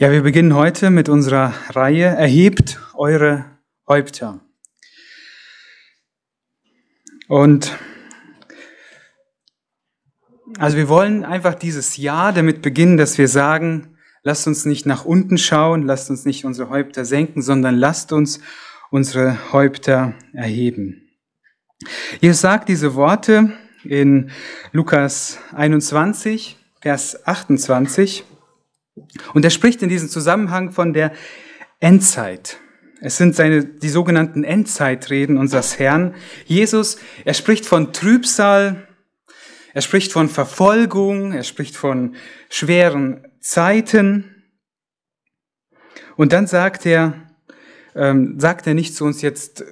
Ja, wir beginnen heute mit unserer Reihe Erhebt eure Häupter. Und also wir wollen einfach dieses Jahr damit beginnen, dass wir sagen, lasst uns nicht nach unten schauen, lasst uns nicht unsere Häupter senken, sondern lasst uns unsere Häupter erheben. Jesus sagt diese Worte in Lukas 21, Vers 28. Und er spricht in diesem Zusammenhang von der Endzeit. Es sind seine, die sogenannten Endzeitreden unseres Herrn. Jesus, er spricht von Trübsal, er spricht von Verfolgung, er spricht von schweren Zeiten. Und dann sagt er, ähm, sagt er nicht zu uns jetzt,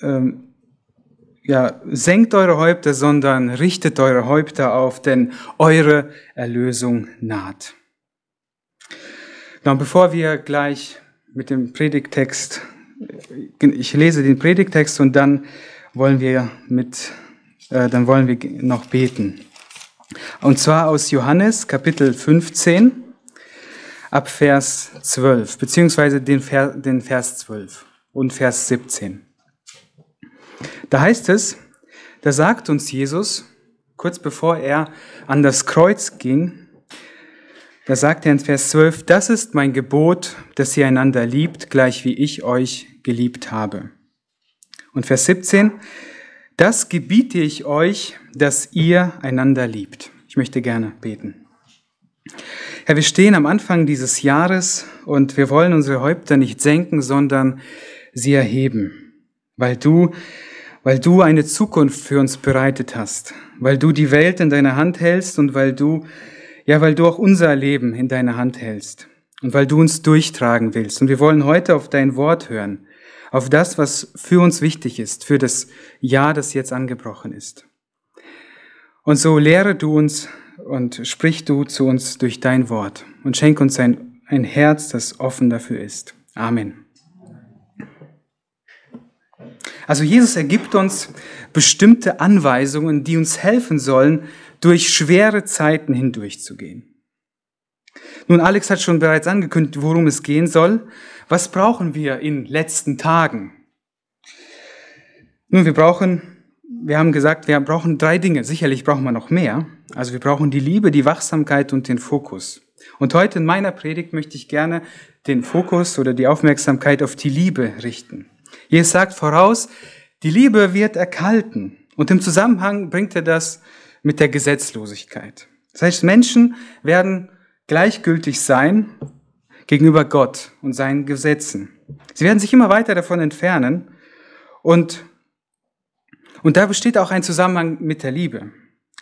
ähm, ja, senkt eure Häupter, sondern richtet eure Häupter auf, denn eure Erlösung naht. Genau, bevor wir gleich mit dem Predigtext, ich lese den Predigtext und dann wollen wir mit, äh, dann wollen wir noch beten. Und zwar aus Johannes Kapitel 15 ab Vers 12, beziehungsweise den, Vers, den Vers 12 und Vers 17. Da heißt es, da sagt uns Jesus, kurz bevor er an das Kreuz ging, da sagt er in Vers 12, das ist mein Gebot, dass ihr einander liebt, gleich wie ich euch geliebt habe. Und Vers 17, das gebiete ich euch, dass ihr einander liebt. Ich möchte gerne beten. Herr, wir stehen am Anfang dieses Jahres und wir wollen unsere Häupter nicht senken, sondern sie erheben, weil du, weil du eine Zukunft für uns bereitet hast, weil du die Welt in deiner Hand hältst und weil du ja, weil du auch unser Leben in deiner Hand hältst und weil du uns durchtragen willst. Und wir wollen heute auf dein Wort hören, auf das, was für uns wichtig ist, für das Jahr, das jetzt angebrochen ist. Und so lehre du uns und sprich du zu uns durch dein Wort und schenk uns ein, ein Herz, das offen dafür ist. Amen. Also Jesus ergibt uns bestimmte Anweisungen, die uns helfen sollen, durch schwere Zeiten hindurchzugehen. Nun, Alex hat schon bereits angekündigt, worum es gehen soll. Was brauchen wir in letzten Tagen? Nun, wir brauchen, wir haben gesagt, wir brauchen drei Dinge. Sicherlich brauchen wir noch mehr. Also wir brauchen die Liebe, die Wachsamkeit und den Fokus. Und heute in meiner Predigt möchte ich gerne den Fokus oder die Aufmerksamkeit auf die Liebe richten. Jesus sagt voraus, die Liebe wird erkalten. Und im Zusammenhang bringt er das mit der Gesetzlosigkeit. Das heißt, Menschen werden gleichgültig sein gegenüber Gott und seinen Gesetzen. Sie werden sich immer weiter davon entfernen und, und da besteht auch ein Zusammenhang mit der Liebe.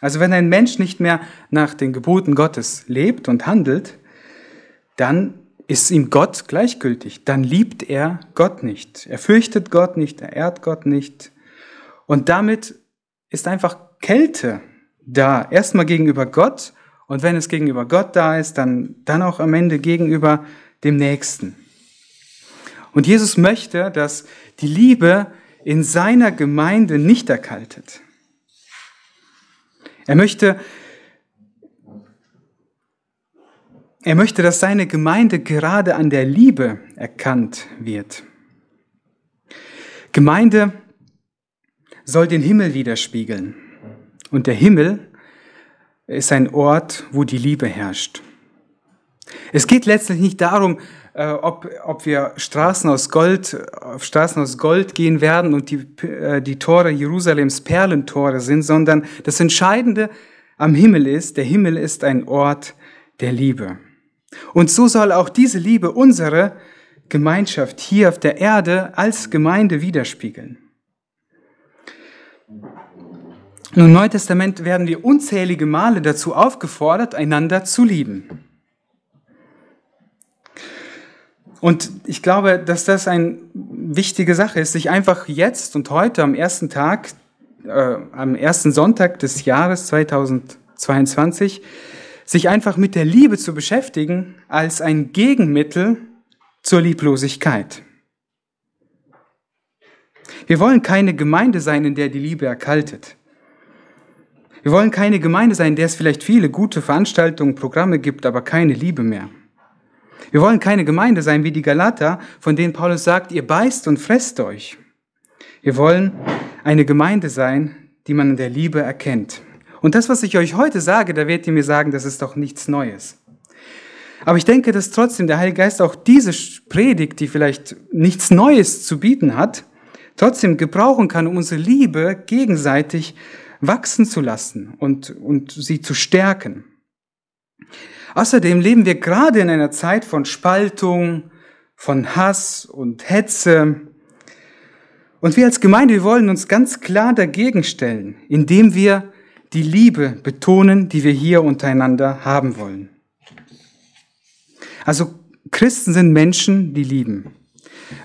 Also wenn ein Mensch nicht mehr nach den Geboten Gottes lebt und handelt, dann ist ihm Gott gleichgültig. Dann liebt er Gott nicht. Er fürchtet Gott nicht, er ehrt Gott nicht. Und damit ist einfach Kälte da. Erstmal gegenüber Gott und wenn es gegenüber Gott da ist, dann, dann auch am Ende gegenüber dem Nächsten. Und Jesus möchte, dass die Liebe in seiner Gemeinde nicht erkaltet. Er möchte, er möchte, dass seine Gemeinde gerade an der Liebe erkannt wird. Gemeinde soll den Himmel widerspiegeln. Und der Himmel ist ein Ort, wo die Liebe herrscht. Es geht letztlich nicht darum, äh, ob, ob wir Straßen aus Gold, auf Straßen aus Gold gehen werden und die, äh, die Tore Jerusalems Perlentore sind, sondern das Entscheidende am Himmel ist, der Himmel ist ein Ort der Liebe. Und so soll auch diese Liebe unsere Gemeinschaft hier auf der Erde als Gemeinde widerspiegeln. Im Neuen Testament werden wir unzählige Male dazu aufgefordert, einander zu lieben. Und ich glaube, dass das eine wichtige Sache ist, sich einfach jetzt und heute am ersten Tag, äh, am ersten Sonntag des Jahres 2022, sich einfach mit der Liebe zu beschäftigen als ein Gegenmittel zur Lieblosigkeit. Wir wollen keine Gemeinde sein, in der die Liebe erkaltet. Wir wollen keine Gemeinde sein, in der es vielleicht viele gute Veranstaltungen, Programme gibt, aber keine Liebe mehr. Wir wollen keine Gemeinde sein wie die Galater, von denen Paulus sagt, ihr beißt und fresst euch. Wir wollen eine Gemeinde sein, die man in der Liebe erkennt. Und das, was ich euch heute sage, da werdet ihr mir sagen, das ist doch nichts Neues. Aber ich denke, dass trotzdem der Heilige Geist auch diese Predigt, die vielleicht nichts Neues zu bieten hat, trotzdem gebrauchen kann, um unsere Liebe gegenseitig wachsen zu lassen und, und sie zu stärken. Außerdem leben wir gerade in einer Zeit von Spaltung, von Hass und Hetze. Und wir als Gemeinde, wir wollen uns ganz klar dagegen stellen, indem wir die Liebe betonen, die wir hier untereinander haben wollen. Also Christen sind Menschen, die lieben.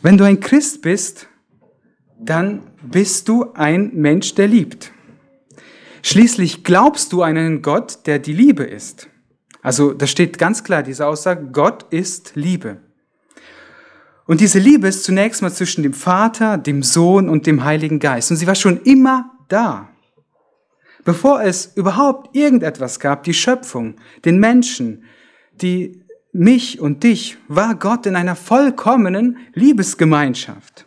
Wenn du ein Christ bist, dann bist du ein Mensch, der liebt. Schließlich glaubst du einen Gott, der die Liebe ist. Also da steht ganz klar diese Aussage, Gott ist Liebe. Und diese Liebe ist zunächst mal zwischen dem Vater, dem Sohn und dem Heiligen Geist. Und sie war schon immer da. Bevor es überhaupt irgendetwas gab, die Schöpfung, den Menschen, die mich und dich, war Gott in einer vollkommenen Liebesgemeinschaft,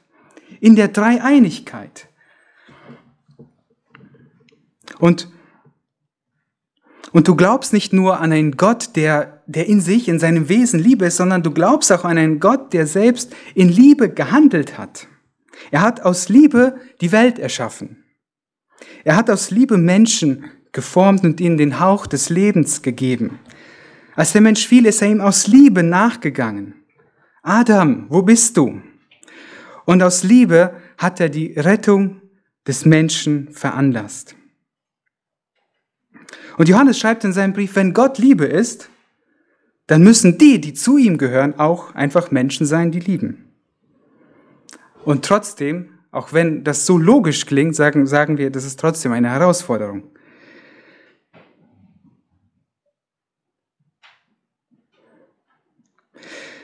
in der Dreieinigkeit. Und, und du glaubst nicht nur an einen Gott, der, der in sich, in seinem Wesen Liebe ist, sondern du glaubst auch an einen Gott, der selbst in Liebe gehandelt hat. Er hat aus Liebe die Welt erschaffen. Er hat aus Liebe Menschen geformt und ihnen den Hauch des Lebens gegeben. Als der Mensch fiel, ist er ihm aus Liebe nachgegangen. Adam, wo bist du? Und aus Liebe hat er die Rettung des Menschen veranlasst. Und Johannes schreibt in seinem Brief, wenn Gott Liebe ist, dann müssen die, die zu ihm gehören, auch einfach Menschen sein, die lieben. Und trotzdem auch wenn das so logisch klingt, sagen, sagen wir, das ist trotzdem eine Herausforderung.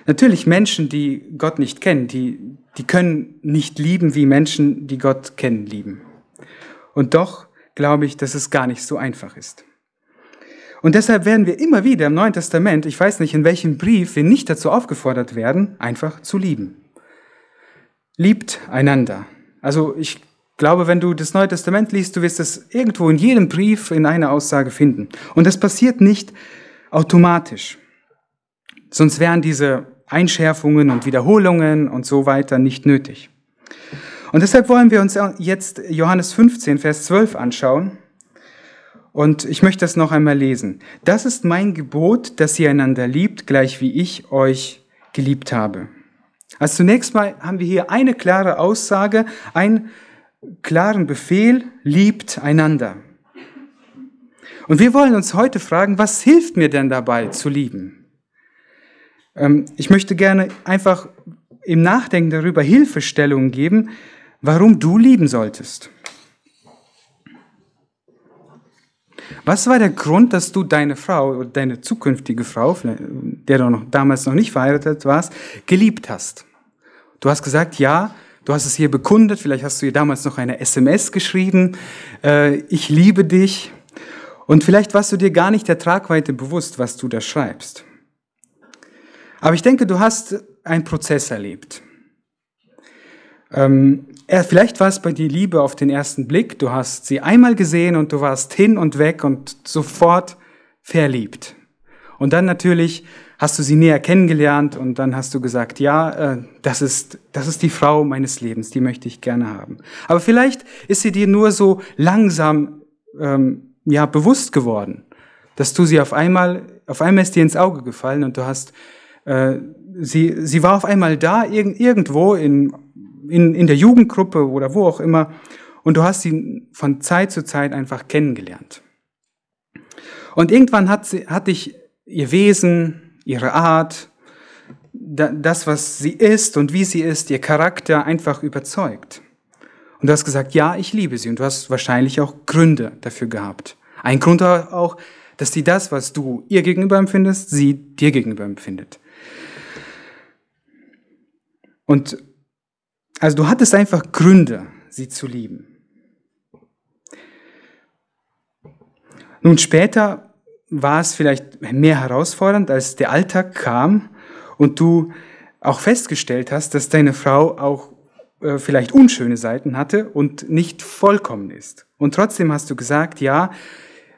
Natürlich Menschen, die Gott nicht kennen, die, die können nicht lieben, wie Menschen, die Gott kennen, lieben. Und doch glaube ich, dass es gar nicht so einfach ist. Und deshalb werden wir immer wieder im Neuen Testament, ich weiß nicht in welchem Brief, wir nicht dazu aufgefordert werden, einfach zu lieben. Liebt einander. Also ich glaube, wenn du das Neue Testament liest, du wirst es irgendwo in jedem Brief in einer Aussage finden. Und das passiert nicht automatisch. Sonst wären diese Einschärfungen und Wiederholungen und so weiter nicht nötig. Und deshalb wollen wir uns jetzt Johannes 15, Vers 12 anschauen. Und ich möchte das noch einmal lesen. Das ist mein Gebot, dass ihr einander liebt, gleich wie ich euch geliebt habe. Also zunächst mal haben wir hier eine klare Aussage, einen klaren Befehl, liebt einander. Und wir wollen uns heute fragen, was hilft mir denn dabei zu lieben? Ähm, ich möchte gerne einfach im Nachdenken darüber Hilfestellungen geben, warum du lieben solltest. Was war der Grund, dass du deine Frau deine zukünftige Frau, der du noch, damals noch nicht verheiratet warst, geliebt hast? Du hast gesagt, ja, du hast es hier bekundet, vielleicht hast du ihr damals noch eine SMS geschrieben, äh, ich liebe dich. Und vielleicht warst du dir gar nicht der Tragweite bewusst, was du da schreibst. Aber ich denke, du hast einen Prozess erlebt. Ähm, vielleicht war es bei dir Liebe auf den ersten Blick. Du hast sie einmal gesehen und du warst hin und weg und sofort verliebt. Und dann natürlich hast du sie näher kennengelernt und dann hast du gesagt, ja, äh, das ist, das ist die Frau meines Lebens, die möchte ich gerne haben. Aber vielleicht ist sie dir nur so langsam, ähm, ja, bewusst geworden, dass du sie auf einmal, auf einmal ist dir ins Auge gefallen und du hast, äh, sie, sie war auf einmal da, irg irgendwo in, in, in der Jugendgruppe oder wo auch immer und du hast sie von Zeit zu Zeit einfach kennengelernt. Und irgendwann hat, sie, hat dich ihr Wesen, ihre Art, das, was sie ist und wie sie ist, ihr Charakter einfach überzeugt. Und du hast gesagt, ja, ich liebe sie. Und du hast wahrscheinlich auch Gründe dafür gehabt. Ein Grund auch, dass sie das, was du ihr gegenüber empfindest, sie dir gegenüber empfindet. Und also du hattest einfach Gründe, sie zu lieben. Nun später war es vielleicht mehr herausfordernd, als der Alltag kam und du auch festgestellt hast, dass deine Frau auch äh, vielleicht unschöne Seiten hatte und nicht vollkommen ist. Und trotzdem hast du gesagt, ja,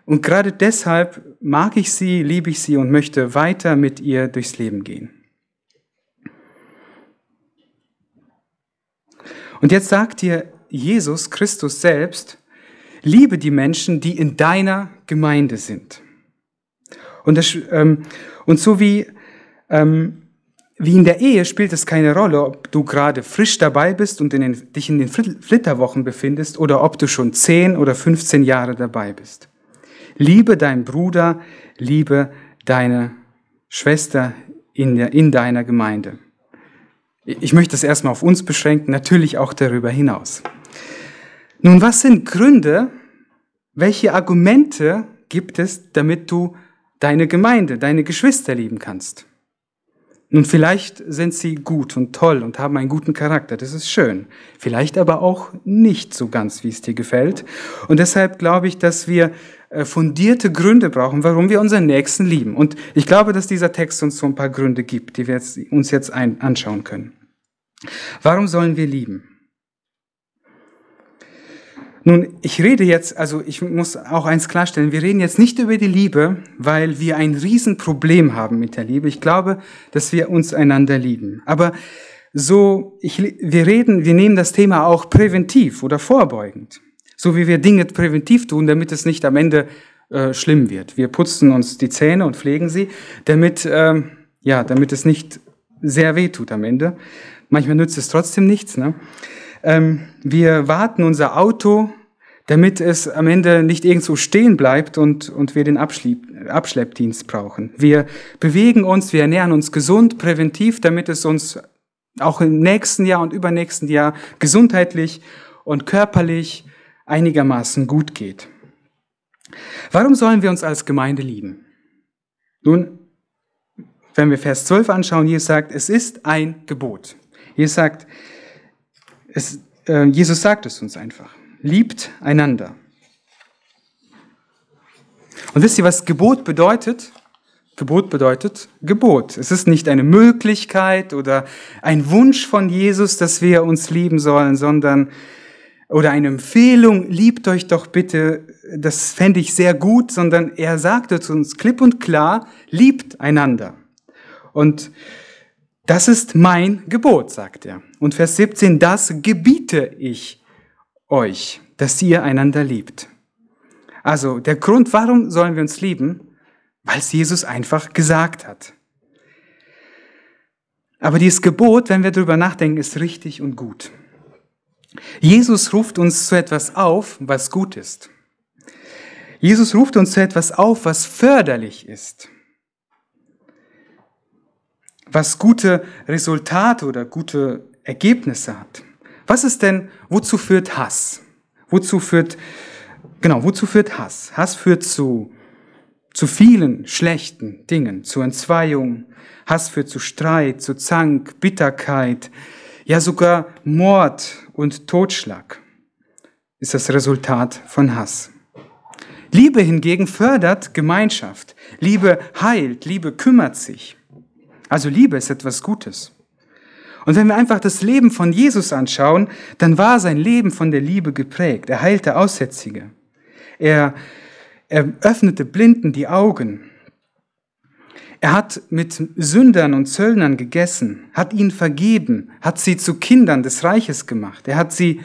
und gerade deshalb mag ich sie, liebe ich sie und möchte weiter mit ihr durchs Leben gehen. Und jetzt sagt dir Jesus Christus selbst, liebe die Menschen, die in deiner Gemeinde sind. Und, das, ähm, und so wie, ähm, wie in der Ehe spielt es keine Rolle, ob du gerade frisch dabei bist und in den, dich in den Flitterwochen befindest oder ob du schon 10 oder 15 Jahre dabei bist. Liebe deinen Bruder, liebe deine Schwester in, der, in deiner Gemeinde. Ich möchte das erstmal auf uns beschränken, natürlich auch darüber hinaus. Nun, was sind Gründe, welche Argumente gibt es, damit du deine Gemeinde, deine Geschwister lieben kannst? Nun, vielleicht sind sie gut und toll und haben einen guten Charakter, das ist schön. Vielleicht aber auch nicht so ganz, wie es dir gefällt. Und deshalb glaube ich, dass wir äh, fundierte Gründe brauchen, warum wir unseren Nächsten lieben. Und ich glaube, dass dieser Text uns so ein paar Gründe gibt, die wir uns jetzt anschauen können. Warum sollen wir lieben? Nun, ich rede jetzt, also ich muss auch eins klarstellen, wir reden jetzt nicht über die Liebe, weil wir ein Riesenproblem haben mit der Liebe. Ich glaube, dass wir uns einander lieben. Aber so, ich, wir reden, wir nehmen das Thema auch präventiv oder vorbeugend. So wie wir Dinge präventiv tun, damit es nicht am Ende äh, schlimm wird. Wir putzen uns die Zähne und pflegen sie, damit, äh, ja, damit es nicht sehr weh tut am Ende. Manchmal nützt es trotzdem nichts. Ne? Ähm, wir warten unser Auto, damit es am Ende nicht irgendwo stehen bleibt und, und wir den Abschlepp, Abschleppdienst brauchen. Wir bewegen uns, wir ernähren uns gesund, präventiv, damit es uns auch im nächsten Jahr und übernächsten Jahr gesundheitlich und körperlich einigermaßen gut geht. Warum sollen wir uns als Gemeinde lieben? Nun, wenn wir Vers 12 anschauen, Jesus sagt, es ist ein Gebot. Jesus sagt, es, äh, Jesus sagt es uns einfach. Liebt einander. Und wisst ihr, was Gebot bedeutet? Gebot bedeutet Gebot. Es ist nicht eine Möglichkeit oder ein Wunsch von Jesus, dass wir uns lieben sollen, sondern oder eine Empfehlung, liebt euch doch bitte, das fände ich sehr gut, sondern er sagte zu uns klipp und klar, liebt einander. Und das ist mein Gebot, sagt er. Und Vers 17, das gebiete ich euch, dass ihr einander liebt. Also der Grund, warum sollen wir uns lieben? Weil es Jesus einfach gesagt hat. Aber dieses Gebot, wenn wir darüber nachdenken, ist richtig und gut. Jesus ruft uns zu etwas auf, was gut ist. Jesus ruft uns zu etwas auf, was förderlich ist was gute Resultate oder gute Ergebnisse hat. Was ist denn, wozu führt Hass? Wozu führt, genau, wozu führt Hass? Hass führt zu, zu vielen schlechten Dingen, zu Entzweiung. Hass führt zu Streit, zu Zank, Bitterkeit, ja sogar Mord und Totschlag ist das Resultat von Hass. Liebe hingegen fördert Gemeinschaft. Liebe heilt, Liebe kümmert sich. Also Liebe ist etwas Gutes. Und wenn wir einfach das Leben von Jesus anschauen, dann war sein Leben von der Liebe geprägt. Er heilte Aussätzige. Er, er öffnete Blinden die Augen. Er hat mit Sündern und Zöllnern gegessen, hat ihnen vergeben, hat sie zu Kindern des Reiches gemacht. Er hat sie,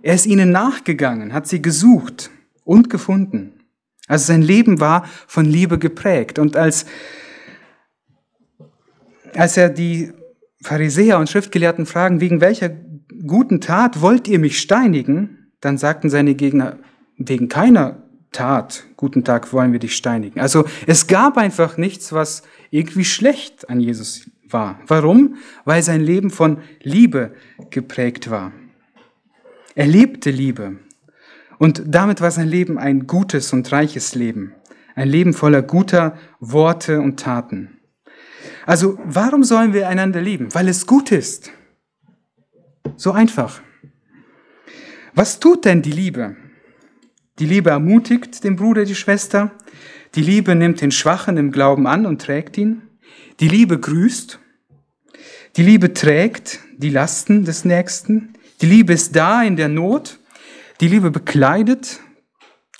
er ist ihnen nachgegangen, hat sie gesucht und gefunden. Also sein Leben war von Liebe geprägt. Und als als er die Pharisäer und Schriftgelehrten fragen, wegen welcher guten Tat wollt ihr mich steinigen, dann sagten seine Gegner, wegen keiner Tat, guten Tag wollen wir dich steinigen. Also es gab einfach nichts, was irgendwie schlecht an Jesus war. Warum? Weil sein Leben von Liebe geprägt war. Er lebte Liebe. Und damit war sein Leben ein gutes und reiches Leben. Ein Leben voller guter Worte und Taten. Also warum sollen wir einander lieben? Weil es gut ist. So einfach. Was tut denn die Liebe? Die Liebe ermutigt den Bruder, die Schwester. Die Liebe nimmt den Schwachen im Glauben an und trägt ihn. Die Liebe grüßt. Die Liebe trägt die Lasten des Nächsten. Die Liebe ist da in der Not. Die Liebe bekleidet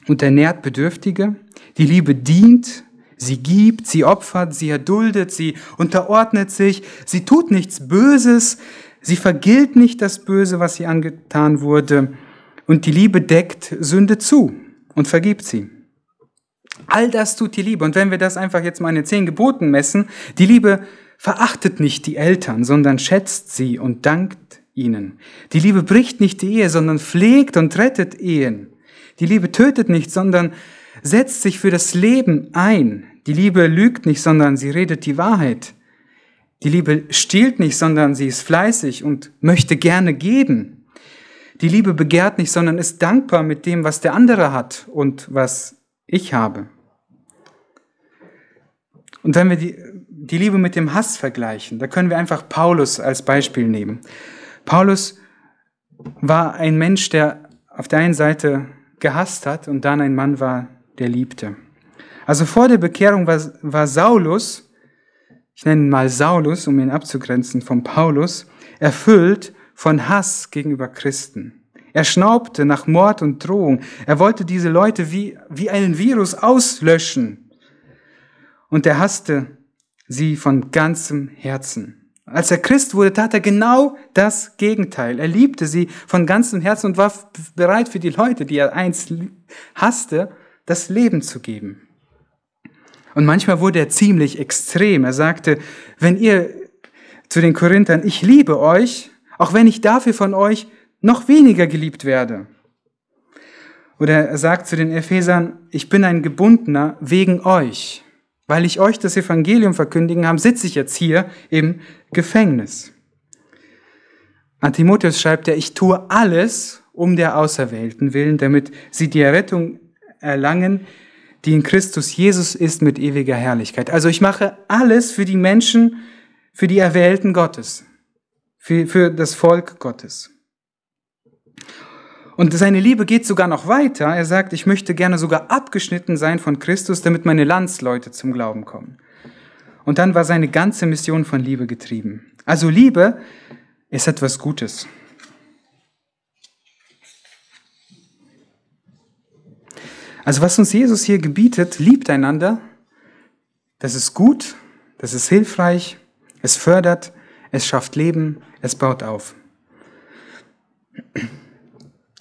und ernährt Bedürftige. Die Liebe dient, sie gibt, sie opfert, sie erduldet, sie unterordnet sich, sie tut nichts Böses, sie vergilt nicht das Böse, was ihr angetan wurde. Und die Liebe deckt Sünde zu und vergibt sie. All das tut die Liebe. Und wenn wir das einfach jetzt mal in den zehn Geboten messen, die Liebe verachtet nicht die Eltern, sondern schätzt sie und dankt ihnen. Die Liebe bricht nicht die Ehe, sondern pflegt und rettet Ehen. Die Liebe tötet nicht, sondern setzt sich für das Leben ein. Die Liebe lügt nicht, sondern sie redet die Wahrheit. Die Liebe stiehlt nicht, sondern sie ist fleißig und möchte gerne geben. Die Liebe begehrt nicht, sondern ist dankbar mit dem, was der andere hat und was ich habe. Und wenn wir die, die Liebe mit dem Hass vergleichen, da können wir einfach Paulus als Beispiel nehmen. Paulus war ein Mensch, der auf der einen Seite gehasst hat und dann ein Mann war, der liebte. Also vor der Bekehrung war, war Saulus, ich nenne ihn mal Saulus, um ihn abzugrenzen von Paulus, erfüllt von Hass gegenüber Christen. Er schnaubte nach Mord und Drohung. Er wollte diese Leute wie, wie einen Virus auslöschen. Und er hasste sie von ganzem Herzen. Als er Christ wurde, tat er genau das Gegenteil. Er liebte sie von ganzem Herzen und war bereit für die Leute, die er einst hasste, das Leben zu geben. Und manchmal wurde er ziemlich extrem. Er sagte, wenn ihr zu den Korinthern, ich liebe euch, auch wenn ich dafür von euch noch weniger geliebt werde. Oder er sagt zu den Ephesern, ich bin ein Gebundener wegen euch. Weil ich euch das Evangelium verkündigen habe, sitze ich jetzt hier im Gefängnis. An Timotheus schreibt er, ich tue alles um der Auserwählten willen, damit sie die Errettung erlangen, die in Christus Jesus ist mit ewiger Herrlichkeit. Also ich mache alles für die Menschen, für die Erwählten Gottes, für, für das Volk Gottes. Und seine Liebe geht sogar noch weiter. Er sagt, ich möchte gerne sogar abgeschnitten sein von Christus, damit meine Landsleute zum Glauben kommen. Und dann war seine ganze Mission von Liebe getrieben. Also Liebe ist etwas Gutes. Also was uns Jesus hier gebietet, liebt einander, das ist gut, das ist hilfreich, es fördert, es schafft Leben, es baut auf.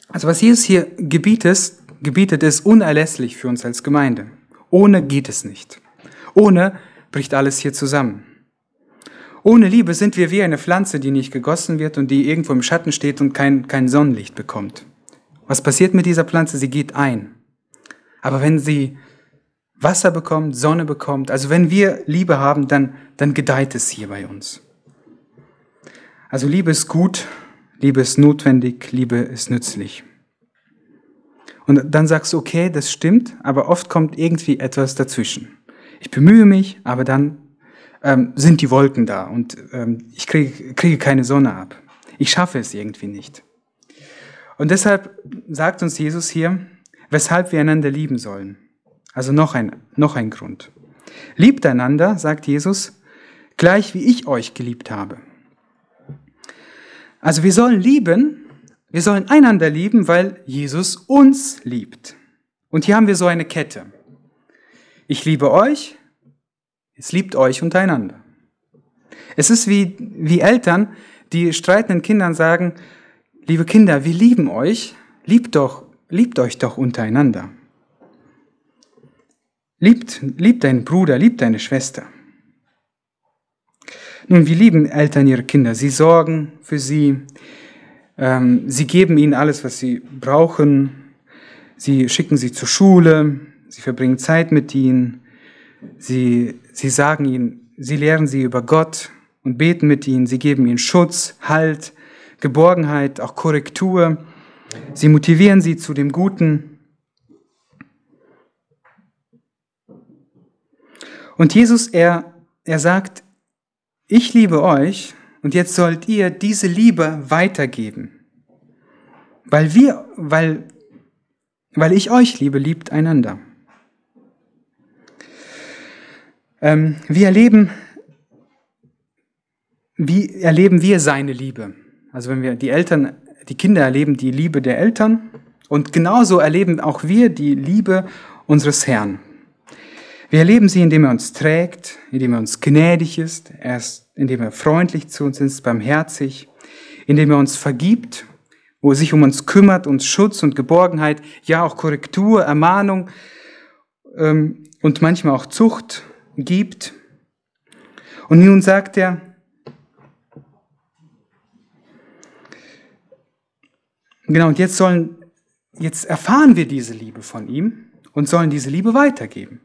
Also was Jesus hier gebietet, gebietet, ist unerlässlich für uns als Gemeinde. Ohne geht es nicht. Ohne bricht alles hier zusammen. Ohne Liebe sind wir wie eine Pflanze, die nicht gegossen wird und die irgendwo im Schatten steht und kein, kein Sonnenlicht bekommt. Was passiert mit dieser Pflanze? Sie geht ein. Aber wenn sie Wasser bekommt, Sonne bekommt, also wenn wir Liebe haben, dann, dann gedeiht es hier bei uns. Also Liebe ist gut, Liebe ist notwendig, Liebe ist nützlich. Und dann sagst du, okay, das stimmt, aber oft kommt irgendwie etwas dazwischen. Ich bemühe mich, aber dann ähm, sind die Wolken da und ähm, ich kriege, kriege keine Sonne ab. Ich schaffe es irgendwie nicht. Und deshalb sagt uns Jesus hier, weshalb wir einander lieben sollen. Also noch ein, noch ein Grund. Liebt einander, sagt Jesus, gleich wie ich euch geliebt habe. Also wir sollen lieben, wir sollen einander lieben, weil Jesus uns liebt. Und hier haben wir so eine Kette. Ich liebe euch, es liebt euch untereinander. Es ist wie, wie Eltern, die streitenden Kindern sagen, liebe Kinder, wir lieben euch, liebt doch, liebt euch doch untereinander. Liebt, liebt deinen Bruder, liebt deine Schwester. Nun, wie lieben Eltern ihre Kinder? Sie sorgen für sie, ähm, sie geben ihnen alles, was sie brauchen, sie schicken sie zur Schule, sie verbringen Zeit mit ihnen, sie, sie sagen ihnen, sie lehren sie über Gott und beten mit ihnen, sie geben ihnen Schutz, Halt, Geborgenheit, auch Korrektur, sie motivieren sie zu dem Guten. Und Jesus, er, er sagt, ich liebe euch und jetzt sollt ihr diese Liebe weitergeben. Weil wir, weil, weil ich euch liebe, liebt einander. Ähm, wir erleben, wie erleben wir seine Liebe? Also wenn wir die Eltern, die Kinder erleben die Liebe der Eltern und genauso erleben auch wir die Liebe unseres Herrn. Wir erleben sie, indem er uns trägt, indem er uns gnädig ist, erst indem er freundlich zu uns ist, barmherzig, indem er uns vergibt, wo er sich um uns kümmert, uns Schutz und Geborgenheit, ja auch Korrektur, Ermahnung ähm, und manchmal auch Zucht gibt. Und nun sagt er, genau, und jetzt sollen, jetzt erfahren wir diese Liebe von ihm und sollen diese Liebe weitergeben.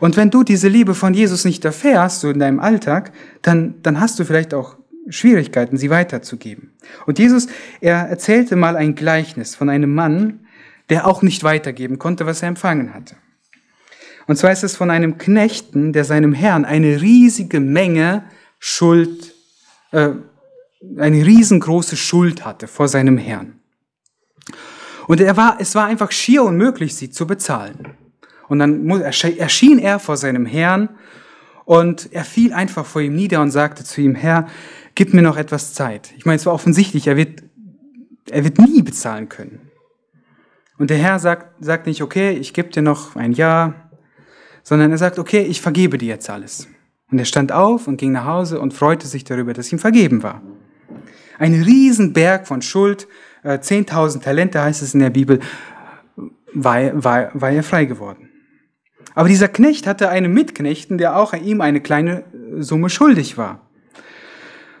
Und wenn du diese Liebe von Jesus nicht erfährst, so in deinem Alltag, dann, dann hast du vielleicht auch Schwierigkeiten, sie weiterzugeben. Und Jesus, er erzählte mal ein Gleichnis von einem Mann, der auch nicht weitergeben konnte, was er empfangen hatte. Und zwar ist es von einem Knechten, der seinem Herrn eine riesige Menge Schuld, äh, eine riesengroße Schuld hatte vor seinem Herrn. Und er war, es war einfach schier unmöglich, sie zu bezahlen. Und dann erschien er vor seinem Herrn und er fiel einfach vor ihm nieder und sagte zu ihm, Herr, gib mir noch etwas Zeit. Ich meine, es war offensichtlich, er wird, er wird nie bezahlen können. Und der Herr sagt, sagt nicht, okay, ich gebe dir noch ein Jahr, sondern er sagt, okay, ich vergebe dir jetzt alles. Und er stand auf und ging nach Hause und freute sich darüber, dass ihm vergeben war. Ein Riesenberg von Schuld, 10.000 äh, Talente heißt es in der Bibel, war, war, war er frei geworden. Aber dieser Knecht hatte einen Mitknechten, der auch ihm eine kleine Summe schuldig war.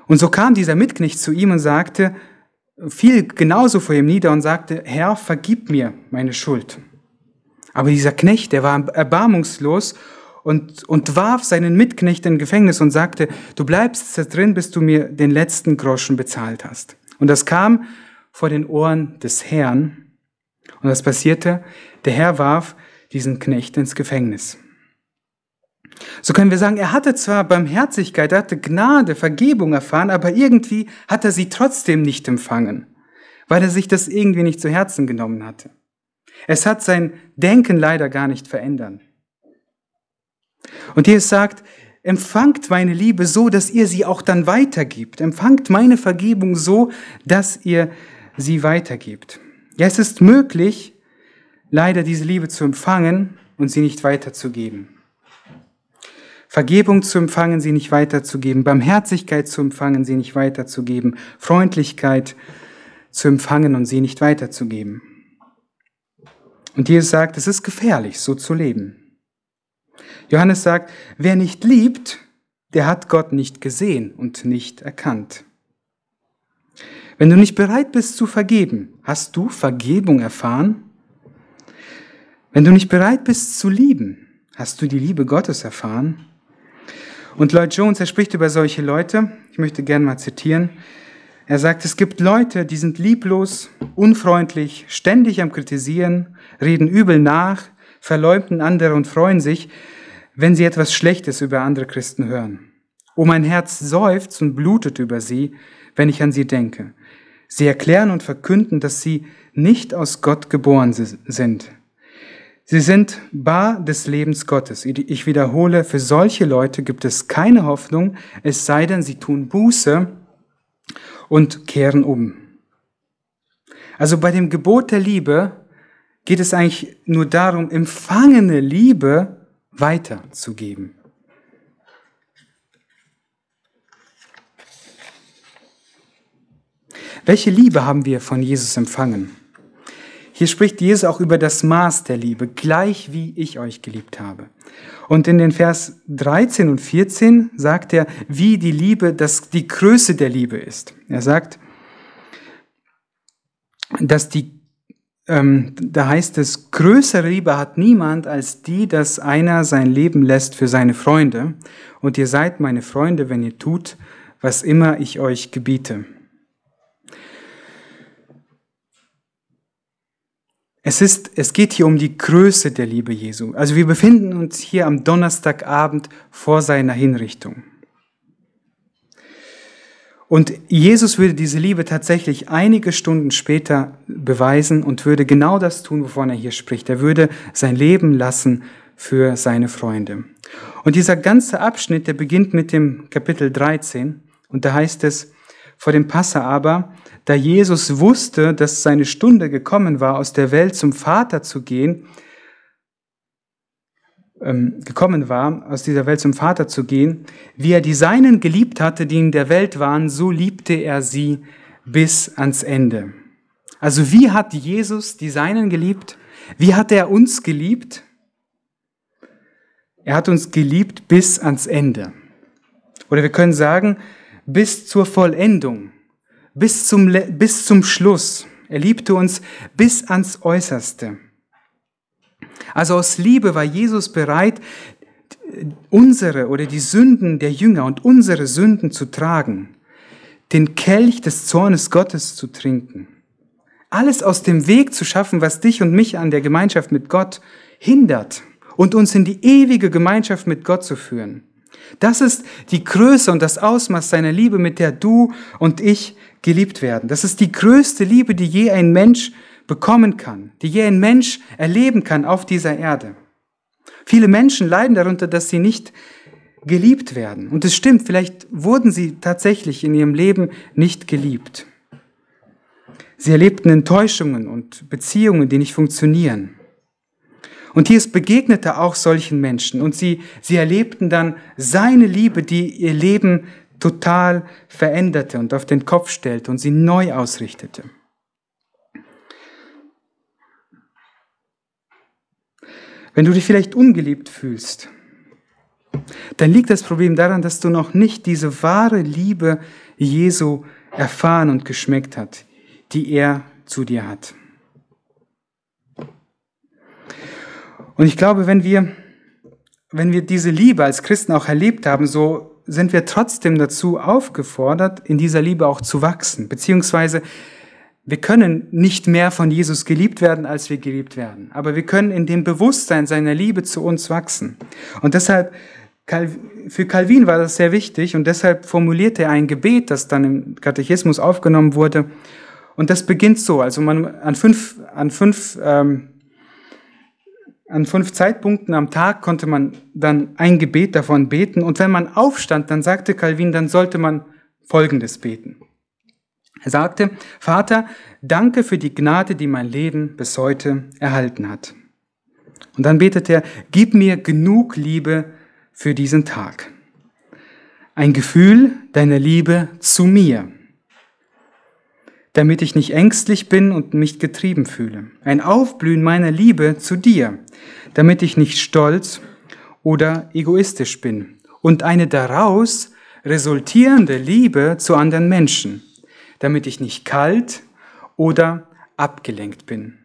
Und so kam dieser Mitknecht zu ihm und sagte, fiel genauso vor ihm nieder und sagte, Herr, vergib mir meine Schuld. Aber dieser Knecht, der war erbarmungslos und, und warf seinen Mitknecht in Gefängnis und sagte, du bleibst da drin, bis du mir den letzten Groschen bezahlt hast. Und das kam vor den Ohren des Herrn. Und was passierte? Der Herr warf diesen Knecht ins Gefängnis. So können wir sagen, er hatte zwar Barmherzigkeit, er hatte Gnade, Vergebung erfahren, aber irgendwie hat er sie trotzdem nicht empfangen, weil er sich das irgendwie nicht zu Herzen genommen hatte. Es hat sein Denken leider gar nicht verändern. Und Jesus sagt, empfangt meine Liebe so, dass ihr sie auch dann weitergibt. Empfangt meine Vergebung so, dass ihr sie weitergibt. Ja, es ist möglich, leider diese Liebe zu empfangen und sie nicht weiterzugeben. Vergebung zu empfangen, sie nicht weiterzugeben, Barmherzigkeit zu empfangen, sie nicht weiterzugeben, Freundlichkeit zu empfangen und sie nicht weiterzugeben. Und Jesus sagt, es ist gefährlich, so zu leben. Johannes sagt, wer nicht liebt, der hat Gott nicht gesehen und nicht erkannt. Wenn du nicht bereit bist zu vergeben, hast du Vergebung erfahren? Wenn du nicht bereit bist zu lieben, hast du die Liebe Gottes erfahren? Und Lloyd Jones, er spricht über solche Leute, ich möchte gerne mal zitieren, er sagt, es gibt Leute, die sind lieblos, unfreundlich, ständig am Kritisieren, reden übel nach, verleumden andere und freuen sich, wenn sie etwas Schlechtes über andere Christen hören. Oh, mein Herz seufzt und blutet über sie, wenn ich an sie denke. Sie erklären und verkünden, dass sie nicht aus Gott geboren sind. Sie sind bar des Lebens Gottes. Ich wiederhole, für solche Leute gibt es keine Hoffnung, es sei denn, sie tun Buße und kehren um. Also bei dem Gebot der Liebe geht es eigentlich nur darum, empfangene Liebe weiterzugeben. Welche Liebe haben wir von Jesus empfangen? Hier spricht Jesus auch über das Maß der Liebe, gleich wie ich euch geliebt habe. Und in den Vers 13 und 14 sagt er, wie die Liebe, dass die Größe der Liebe ist. Er sagt, dass die, ähm, da heißt es, größere Liebe hat niemand als die, dass einer sein Leben lässt für seine Freunde. Und ihr seid meine Freunde, wenn ihr tut, was immer ich euch gebiete. Es ist, es geht hier um die Größe der Liebe Jesu. Also wir befinden uns hier am Donnerstagabend vor seiner Hinrichtung. Und Jesus würde diese Liebe tatsächlich einige Stunden später beweisen und würde genau das tun, wovon er hier spricht. Er würde sein Leben lassen für seine Freunde. Und dieser ganze Abschnitt, der beginnt mit dem Kapitel 13 und da heißt es, vor dem Passa aber, da Jesus wusste, dass seine Stunde gekommen war, aus der Welt zum Vater zu gehen, ähm, gekommen war, aus dieser Welt zum Vater zu gehen, wie er die Seinen geliebt hatte, die in der Welt waren, so liebte er sie bis ans Ende. Also wie hat Jesus die Seinen geliebt? Wie hat er uns geliebt? Er hat uns geliebt bis ans Ende. Oder wir können sagen, bis zur Vollendung, bis zum, bis zum Schluss. Er liebte uns bis ans Äußerste. Also aus Liebe war Jesus bereit, unsere oder die Sünden der Jünger und unsere Sünden zu tragen, den Kelch des Zornes Gottes zu trinken, alles aus dem Weg zu schaffen, was dich und mich an der Gemeinschaft mit Gott hindert und uns in die ewige Gemeinschaft mit Gott zu führen. Das ist die Größe und das Ausmaß seiner Liebe, mit der du und ich geliebt werden. Das ist die größte Liebe, die je ein Mensch bekommen kann, die je ein Mensch erleben kann auf dieser Erde. Viele Menschen leiden darunter, dass sie nicht geliebt werden. Und es stimmt, vielleicht wurden sie tatsächlich in ihrem Leben nicht geliebt. Sie erlebten Enttäuschungen und Beziehungen, die nicht funktionieren. Und Jesus begegnete auch solchen Menschen und sie, sie erlebten dann seine Liebe, die ihr Leben total veränderte und auf den Kopf stellte und sie neu ausrichtete. Wenn du dich vielleicht ungeliebt fühlst, dann liegt das Problem daran, dass du noch nicht diese wahre Liebe Jesu erfahren und geschmeckt hast, die er zu dir hat. Und ich glaube, wenn wir, wenn wir diese Liebe als Christen auch erlebt haben, so sind wir trotzdem dazu aufgefordert, in dieser Liebe auch zu wachsen, beziehungsweise wir können nicht mehr von Jesus geliebt werden, als wir geliebt werden. Aber wir können in dem Bewusstsein seiner Liebe zu uns wachsen. Und deshalb, für Calvin war das sehr wichtig und deshalb formulierte er ein Gebet, das dann im Katechismus aufgenommen wurde. Und das beginnt so, also man an fünf, an fünf, ähm, an fünf Zeitpunkten am Tag konnte man dann ein Gebet davon beten. Und wenn man aufstand, dann sagte Calvin, dann sollte man Folgendes beten. Er sagte, Vater, danke für die Gnade, die mein Leben bis heute erhalten hat. Und dann betete er, gib mir genug Liebe für diesen Tag. Ein Gefühl deiner Liebe zu mir, damit ich nicht ängstlich bin und mich getrieben fühle. Ein Aufblühen meiner Liebe zu dir, damit ich nicht stolz oder egoistisch bin. Und eine daraus resultierende Liebe zu anderen Menschen damit ich nicht kalt oder abgelenkt bin.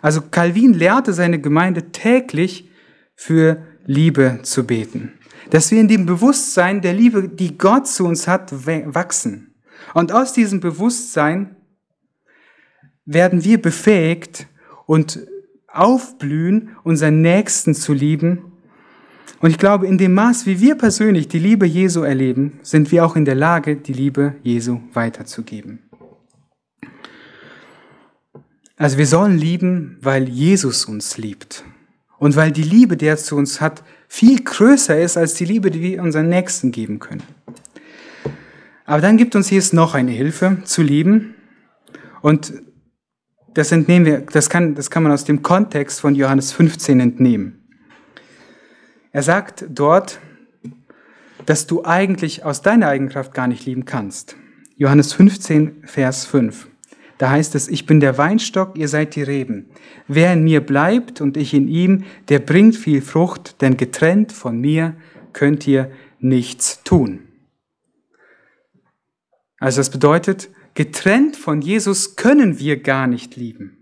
Also Calvin lehrte seine Gemeinde täglich für Liebe zu beten. Dass wir in dem Bewusstsein der Liebe, die Gott zu uns hat, wachsen. Und aus diesem Bewusstsein werden wir befähigt und aufblühen, unseren Nächsten zu lieben und ich glaube, in dem Maß, wie wir persönlich die Liebe Jesu erleben, sind wir auch in der Lage, die Liebe Jesu weiterzugeben. Also wir sollen lieben, weil Jesus uns liebt. Und weil die Liebe, die er zu uns hat, viel größer ist als die Liebe, die wir unseren Nächsten geben können. Aber dann gibt uns Jesus noch eine Hilfe zu lieben. Und das entnehmen wir, das kann, das kann man aus dem Kontext von Johannes 15 entnehmen. Er sagt dort, dass du eigentlich aus deiner Eigenkraft gar nicht lieben kannst. Johannes 15, Vers 5. Da heißt es, ich bin der Weinstock, ihr seid die Reben. Wer in mir bleibt und ich in ihm, der bringt viel Frucht, denn getrennt von mir könnt ihr nichts tun. Also das bedeutet, getrennt von Jesus können wir gar nicht lieben.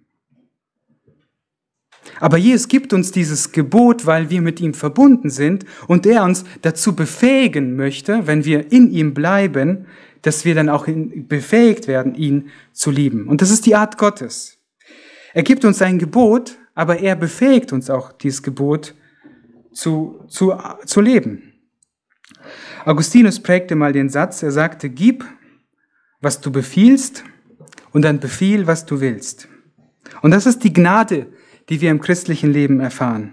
Aber Jesus gibt uns dieses Gebot, weil wir mit ihm verbunden sind und er uns dazu befähigen möchte, wenn wir in ihm bleiben, dass wir dann auch befähigt werden, ihn zu lieben. Und das ist die Art Gottes. Er gibt uns ein Gebot, aber er befähigt uns auch, dieses Gebot zu, zu, zu leben. Augustinus prägte mal den Satz, er sagte, gib, was du befiehlst, und dann befiehl, was du willst. Und das ist die Gnade, die wir im christlichen Leben erfahren.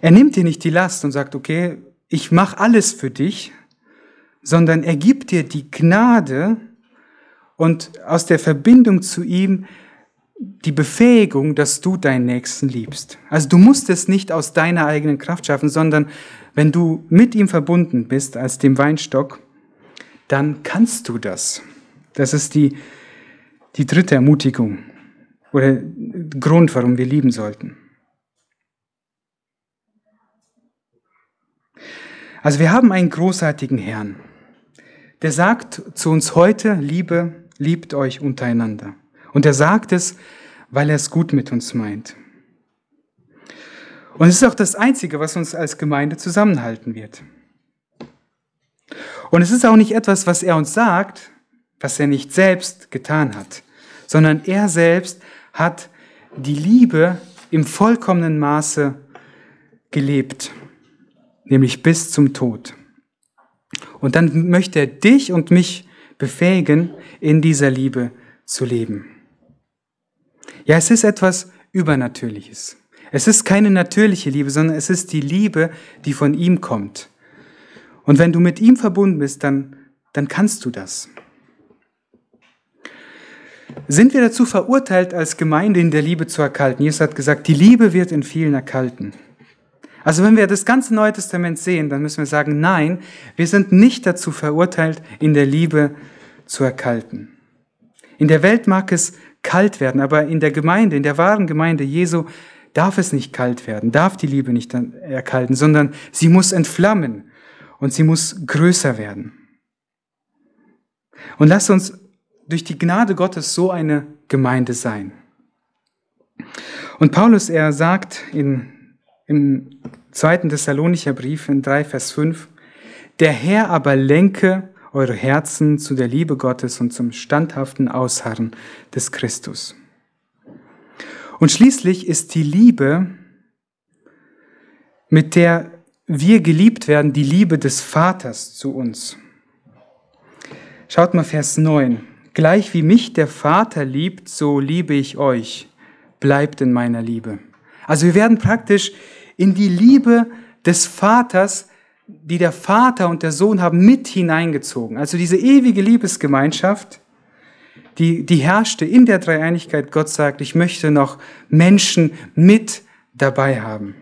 Er nimmt dir nicht die Last und sagt, okay, ich mache alles für dich, sondern er gibt dir die Gnade und aus der Verbindung zu ihm die Befähigung, dass du deinen Nächsten liebst. Also du musst es nicht aus deiner eigenen Kraft schaffen, sondern wenn du mit ihm verbunden bist als dem Weinstock, dann kannst du das. Das ist die, die dritte Ermutigung oder Grund, warum wir lieben sollten. Also wir haben einen großartigen Herrn, der sagt zu uns heute, Liebe, liebt euch untereinander. Und er sagt es, weil er es gut mit uns meint. Und es ist auch das Einzige, was uns als Gemeinde zusammenhalten wird. Und es ist auch nicht etwas, was er uns sagt, was er nicht selbst getan hat, sondern er selbst hat die Liebe im vollkommenen Maße gelebt, nämlich bis zum Tod. Und dann möchte er dich und mich befähigen, in dieser Liebe zu leben. Ja, es ist etwas Übernatürliches. Es ist keine natürliche Liebe, sondern es ist die Liebe, die von ihm kommt. Und wenn du mit ihm verbunden bist, dann, dann kannst du das. Sind wir dazu verurteilt, als Gemeinde in der Liebe zu erkalten? Jesus hat gesagt, die Liebe wird in vielen erkalten. Also wenn wir das ganze Neue Testament sehen, dann müssen wir sagen, nein, wir sind nicht dazu verurteilt, in der Liebe zu erkalten. In der Welt mag es kalt werden, aber in der Gemeinde, in der wahren Gemeinde Jesu, darf es nicht kalt werden, darf die Liebe nicht erkalten, sondern sie muss entflammen und sie muss größer werden. Und lasst uns durch die Gnade Gottes so eine Gemeinde sein. Und Paulus, er sagt in, im zweiten Thessalonicher Brief in 3, Vers 5, der Herr aber lenke eure Herzen zu der Liebe Gottes und zum standhaften Ausharren des Christus. Und schließlich ist die Liebe, mit der wir geliebt werden, die Liebe des Vaters zu uns. Schaut mal Vers 9. Gleich wie mich der Vater liebt, so liebe ich euch. Bleibt in meiner Liebe. Also wir werden praktisch in die Liebe des Vaters, die der Vater und der Sohn haben, mit hineingezogen. Also diese ewige Liebesgemeinschaft, die, die herrschte in der Dreieinigkeit. Gott sagt, ich möchte noch Menschen mit dabei haben.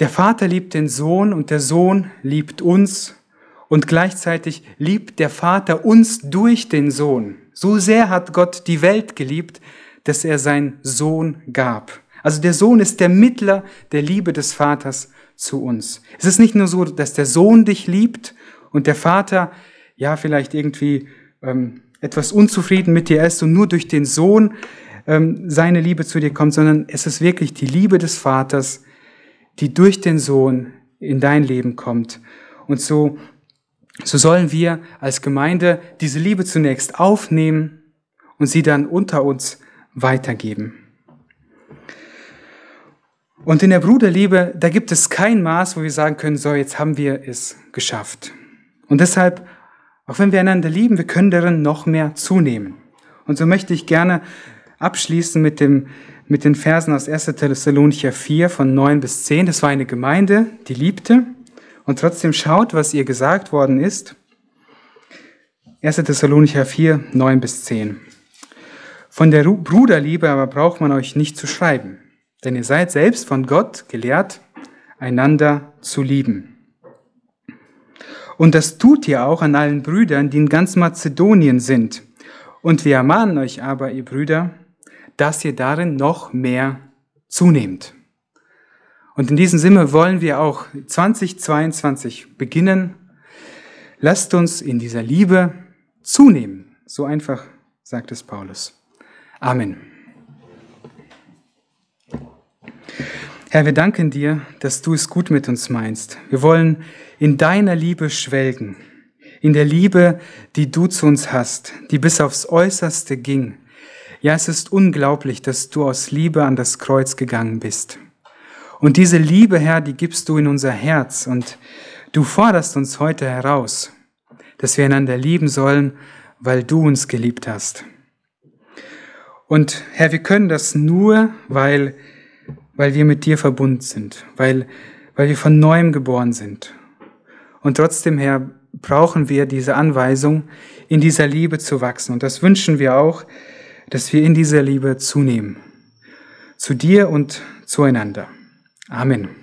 Der Vater liebt den Sohn und der Sohn liebt uns und gleichzeitig liebt der Vater uns durch den Sohn. So sehr hat Gott die Welt geliebt, dass er seinen Sohn gab. Also der Sohn ist der Mittler der Liebe des Vaters zu uns. Es ist nicht nur so, dass der Sohn dich liebt und der Vater ja vielleicht irgendwie ähm, etwas unzufrieden mit dir ist und nur durch den Sohn ähm, seine Liebe zu dir kommt, sondern es ist wirklich die Liebe des Vaters, die durch den Sohn in dein Leben kommt. Und so so sollen wir als Gemeinde diese Liebe zunächst aufnehmen und sie dann unter uns weitergeben. Und in der Bruderliebe, da gibt es kein Maß, wo wir sagen können, so, jetzt haben wir es geschafft. Und deshalb, auch wenn wir einander lieben, wir können darin noch mehr zunehmen. Und so möchte ich gerne abschließen mit, dem, mit den Versen aus 1. Thessalonicher 4 von 9 bis 10. Das war eine Gemeinde, die liebte und trotzdem schaut, was ihr gesagt worden ist. 1. Thessalonicher 4, 9 bis 10. Von der Bruderliebe aber braucht man euch nicht zu schreiben, denn ihr seid selbst von Gott gelehrt, einander zu lieben. Und das tut ihr auch an allen Brüdern, die in ganz Mazedonien sind. Und wir ermahnen euch aber, ihr Brüder, dass ihr darin noch mehr zunehmt. Und in diesem Sinne wollen wir auch 2022 beginnen. Lasst uns in dieser Liebe zunehmen. So einfach sagt es Paulus. Amen. Herr, wir danken dir, dass du es gut mit uns meinst. Wir wollen in deiner Liebe schwelgen, in der Liebe, die du zu uns hast, die bis aufs Äußerste ging. Ja, es ist unglaublich, dass du aus Liebe an das Kreuz gegangen bist. Und diese Liebe, Herr, die gibst du in unser Herz und du forderst uns heute heraus, dass wir einander lieben sollen, weil du uns geliebt hast. Und Herr, wir können das nur, weil, weil wir mit dir verbunden sind, weil, weil wir von neuem geboren sind. Und trotzdem, Herr, brauchen wir diese Anweisung, in dieser Liebe zu wachsen. Und das wünschen wir auch, dass wir in dieser Liebe zunehmen. Zu dir und zueinander. Amen.